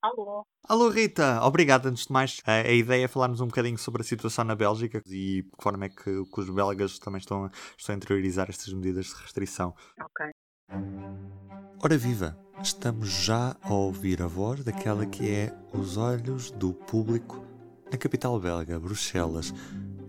Alô. Alô Rita, obrigado antes de mais. A, a, ideia é falarmos um bocadinho sobre a situação na Bélgica e de que forma é que, que os belgas também estão, a, estão a interiorizar estas medidas de restrição. Ok. Ora viva, estamos já a ouvir a voz daquela que é os olhos do público na capital belga, Bruxelas.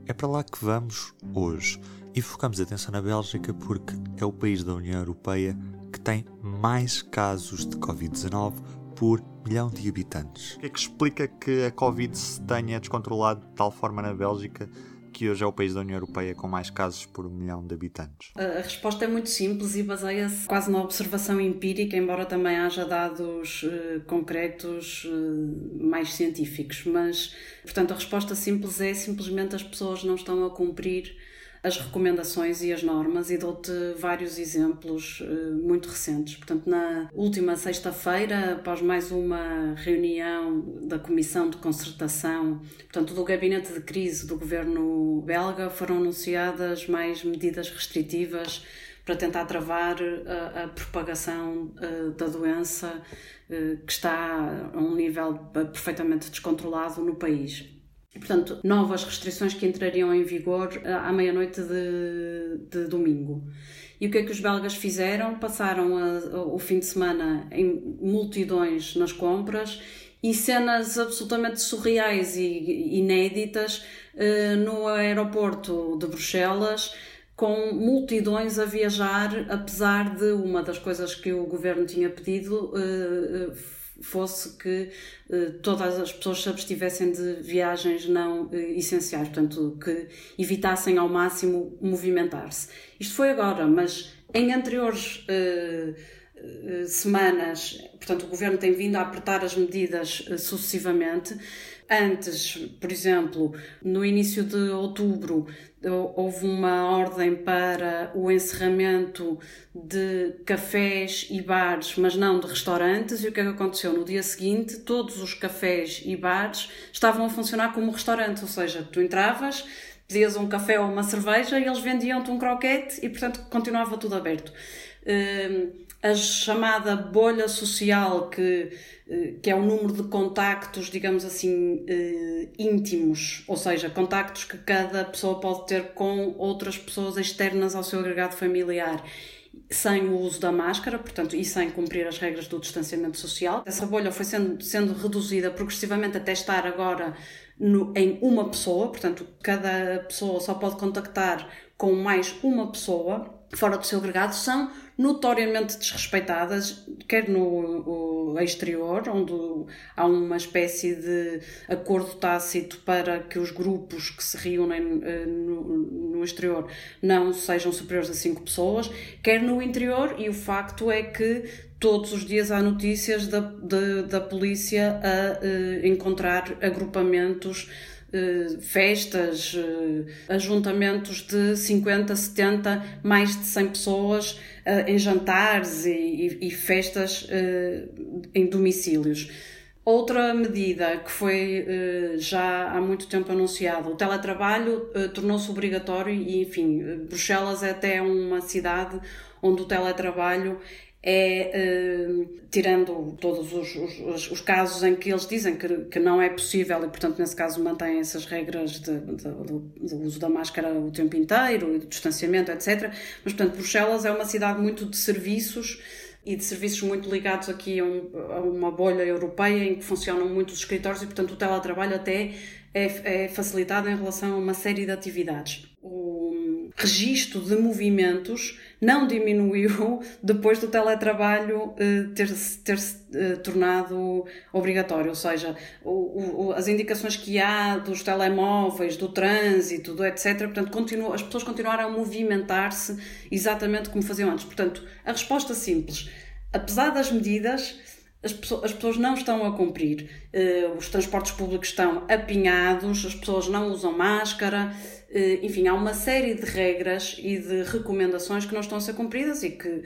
É para lá que vamos hoje e focamos a atenção na Bélgica porque é o país da União Europeia que tem mais casos de Covid-19 por milhão de habitantes. O que é que explica que a Covid se tenha descontrolado de tal forma na Bélgica que hoje é o país da União Europeia com mais casos por milhão de habitantes? A resposta é muito simples e baseia-se quase na observação empírica, embora também haja dados uh, concretos uh, mais científicos. Mas, portanto, a resposta simples é simplesmente as pessoas não estão a cumprir as recomendações e as normas e dou-te vários exemplos uh, muito recentes. Portanto, na última sexta-feira, após mais uma reunião da Comissão de Concertação, portanto, do Gabinete de Crise do governo belga, foram anunciadas mais medidas restritivas para tentar travar a, a propagação uh, da doença que está a um nível perfeitamente descontrolado no país. Portanto, novas restrições que entrariam em vigor eh, à meia-noite de, de, domingo. E o que é que os belgas fizeram? Passaram a, o fim de semana em multidões nas compras e cenas absolutamente surreais e inéditas eh, no aeroporto de Bruxelas com multidões a viajar, apesar de uma das coisas que o governo tinha pedido eh, fosse que eh, todas as pessoas se abstivessem de viagens não eh, essenciais, portanto, que evitassem ao máximo movimentar-se. Isto foi agora, mas em anteriores eh, semanas, portanto, o governo tem vindo a apertar as medidas sucessivamente. Antes, por exemplo, no início de outubro, houve uma ordem para o encerramento de cafés e bares, mas não de restaurantes. E o que é que aconteceu? No dia seguinte, todos os cafés e bares estavam a funcionar como restaurantes, ou seja, tu entravas, pedias um café ou uma cerveja e eles vendiam-te um croquete e, portanto, continuava tudo aberto. Hum, a chamada bolha social que eh, que é o número de contactos, digamos assim, eh, íntimos, ou seja, contactos que cada pessoa pode ter com outras pessoas externas ao seu agregado familiar sem o uso da máscara, portanto, e sem cumprir as regras do distanciamento social. Essa bolha foi sendo, sendo reduzida progressivamente até estar agora no, em uma pessoa, portanto, cada pessoa só pode contactar com mais uma pessoa fora do seu agregado, são notoriamente desrespeitadas, quer no exterior, onde há uma espécie de acordo tácito para que os grupos que se reúnem eh, no, no exterior não sejam superiores a cinco pessoas, quer no interior, e o facto é que todos os dias há notícias da, da, da polícia a uh, encontrar agrupamentos eh, festas, uh, ajuntamentos de 50, 70, mais de 100 pessoas uh, em jantares e festas em domicílios. Outra medida que foi já há muito tempo anunciada, o teletrabalho tornou-se obrigatório e, enfim, Bruxelas é até uma cidade onde o teletrabalho é, uh, tirando todos os, os, os, casos em que eles dizem que, que não é possível e, portanto, nesse caso mantêm essas regras de, de, do, uso da máscara o tempo inteiro e do distanciamento, etc. Mas, portanto, Bruxelas é uma cidade muito de serviços e de serviços muito ligados aqui a, um, a uma bolha europeia em que funcionam muitos escritórios e, portanto, o teletrabalho até é, é facilitado em relação a uma série de atividades. O registro de movimentos não diminuiu depois do teletrabalho eh, ter-se ter eh, tornado obrigatório, ou seja, o, o, as indicações que há dos telemóveis, do trânsito, do etc. Portanto, continua, as pessoas continuaram a movimentar-se exatamente como faziam antes. Portanto, a resposta simples, apesar das medidas, as pessoas, as pessoas, não estão a cumprir. Uh, os transportes públicos estão apinhados, as pessoas não usam máscara, enfim, há uma série de regras e de recomendações que não estão a ser cumpridas e que, uh,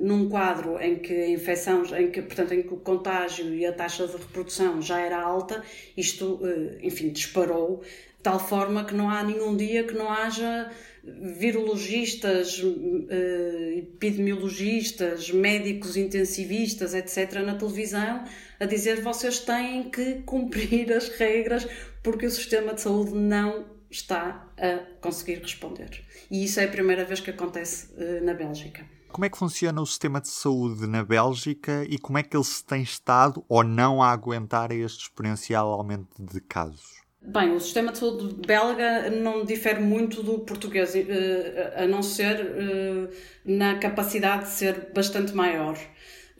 num quadro em que a infecção, em que, portanto, em que o contágio e a taxa de reprodução já era alta, isto, enfim, disparou de tal forma que não há nenhum dia que não haja virologistas, eh, epidemiologistas, médicos intensivistas, etc., na televisão, a dizer vocês têm que cumprir as regras porque o sistema de saúde não está a conseguir responder. E isso é a primeira vez que acontece eh, na Bélgica. Como é que funciona o sistema de saúde na Bélgica e como é que ele se tem estado ou não a aguentar este exponencial aumento de casos? Bem, o sistema de saúde belga não difere muito do português, eh, a não ser eh, na capacidade de ser bastante maior.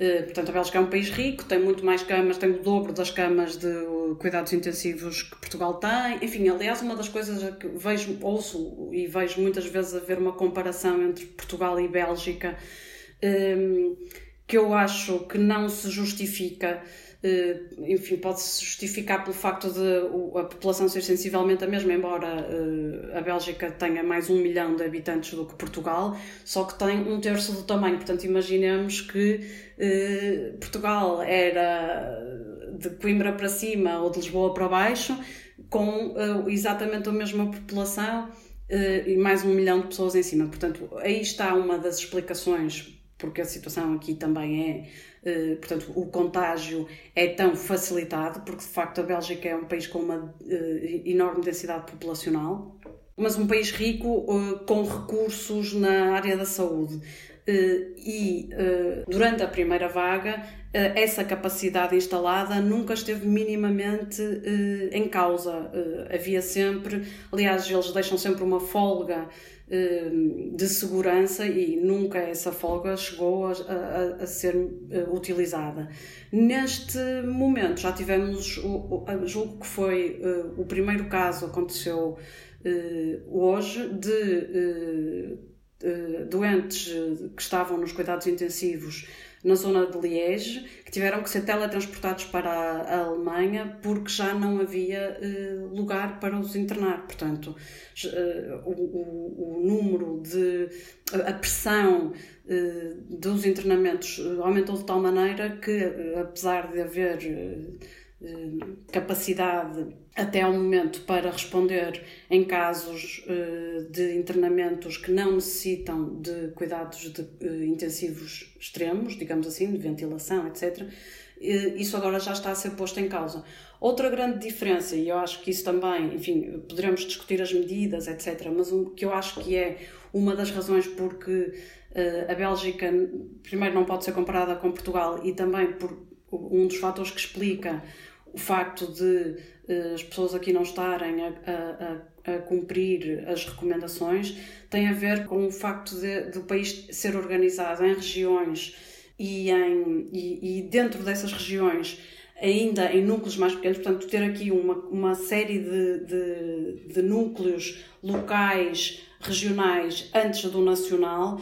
Eh, portanto, a Bélgica é um país rico, tem muito mais camas, tem o dobro das camas de cuidados intensivos que Portugal tem. Enfim, aliás, uma das coisas que vejo, ouço e vejo muitas vezes haver uma comparação entre Portugal e Bélgica, que eu acho que não se justifica enfim, pode-se justificar pelo facto de a população ser sensivelmente a mesma, embora eh, a Bélgica tenha mais um milhão de habitantes do que Portugal, só que tem um terço do tamanho. Portanto, imaginemos que eh, Portugal era de Coimbra para cima ou de Lisboa para baixo, com exatamente a mesma população e mais um milhão de pessoas em cima. Portanto, aí está uma das explicações porque a situação aqui também é, eh, portanto, o contágio é tão facilitado, porque de facto a Bélgica é um país com uma eh, enorme densidade populacional, mas um país rico eh, com recursos na área da saúde. E durante a primeira vaga, essa capacidade instalada nunca esteve minimamente em causa. Havia sempre, aliás, eles deixam sempre uma folga de segurança e nunca essa folga chegou a, a, a ser eh, utilizada. Neste momento já tivemos, julgo que foi eh, o primeiro caso aconteceu eh, hoje de doentes que estavam nos cuidados intensivos na zona de Liege, que tiveram que ser teletransportados para a, Alemanha porque já não havia uh, lugar para os internar. Portanto, o, o, número de. a pressão dos internamentos aumentou de tal maneira que, apesar de haver capacidade até ao momento para responder em casos uh, de internamentos que não necessitam de cuidados de, uh, intensivos extremos, digamos assim, de ventilação, etc. isso agora já está a ser posto em causa. Outra grande diferença, e eu acho que isso também, enfim, poderemos discutir as medidas, etc., mas o que eu acho que é uma das razões porque uh, a Bélgica, primeiro, não pode ser comparada com Portugal e também por um dos fatores que explica o facto de uh, as pessoas aqui não estarem a, a, a, cumprir as recomendações tem a ver com o facto de, do país ser organizado em regiões e, em, e, e dentro dessas regiões ainda em núcleos mais pequenos, portanto, ter aqui uma, uma série de, de, de núcleos locais, regionais, antes do nacional,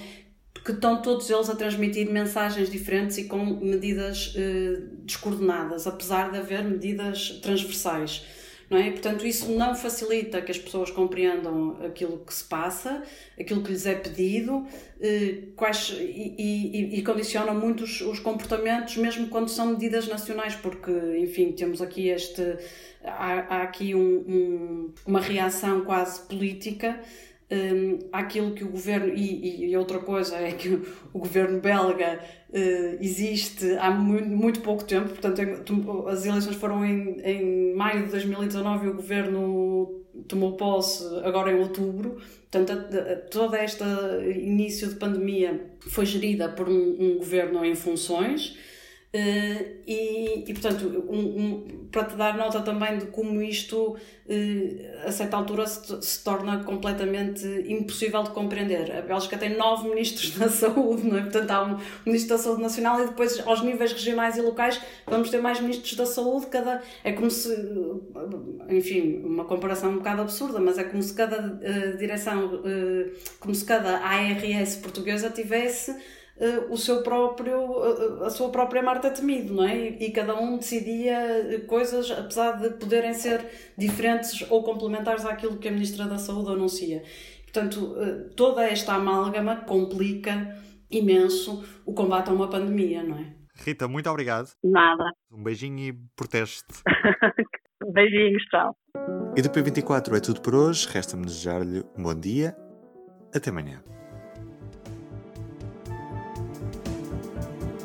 que estão todos eles a transmitir mensagens diferentes e com medidas eh, descoordenadas, apesar de haver medidas transversais. Não é? Portanto, isso não facilita que as pessoas compreendam aquilo que se passa, aquilo que lhes é pedido, eh, quais, e, e, e condiciona muito os, os, comportamentos, mesmo quando são medidas nacionais, porque, enfim, temos aqui este. Há, há aqui um, um, uma reação quase política um, que o governo. E, e, outra coisa é que o governo belga uh, existe há muito, muito, pouco tempo, portanto, as eleições foram em, em maio de 2019 e o governo tomou posse agora em outubro. Portanto, todo este início de pandemia foi gerida por um, um governo em funções Uh, e, e, portanto, um, um, para te dar nota também de como isto, uh, a certa altura, se, se, torna completamente impossível de compreender. A Bélgica tem nove ministros da saúde, não é? portanto, há um ministro da saúde nacional e depois, aos níveis regionais e locais, vamos ter mais ministros da saúde. Cada, é como se, enfim, uma comparação um bocado absurda, mas é como se cada uh, direção, como se cada ARS portuguesa tivesse o seu próprio, uh, a sua própria Marta Temido, não é? E, e, cada um decidia coisas, apesar de poderem ser diferentes ou complementares àquilo que a Ministra da Saúde anuncia. Portanto, uh, toda esta amálgama complica imenso o combate a uma pandemia, não é? Rita, muito obrigado. Nada. Um beijinho e proteste. Beijinhos, tchau. E do P24 é tudo por hoje. Resta-me desejar-lhe um bom dia. Até amanhã.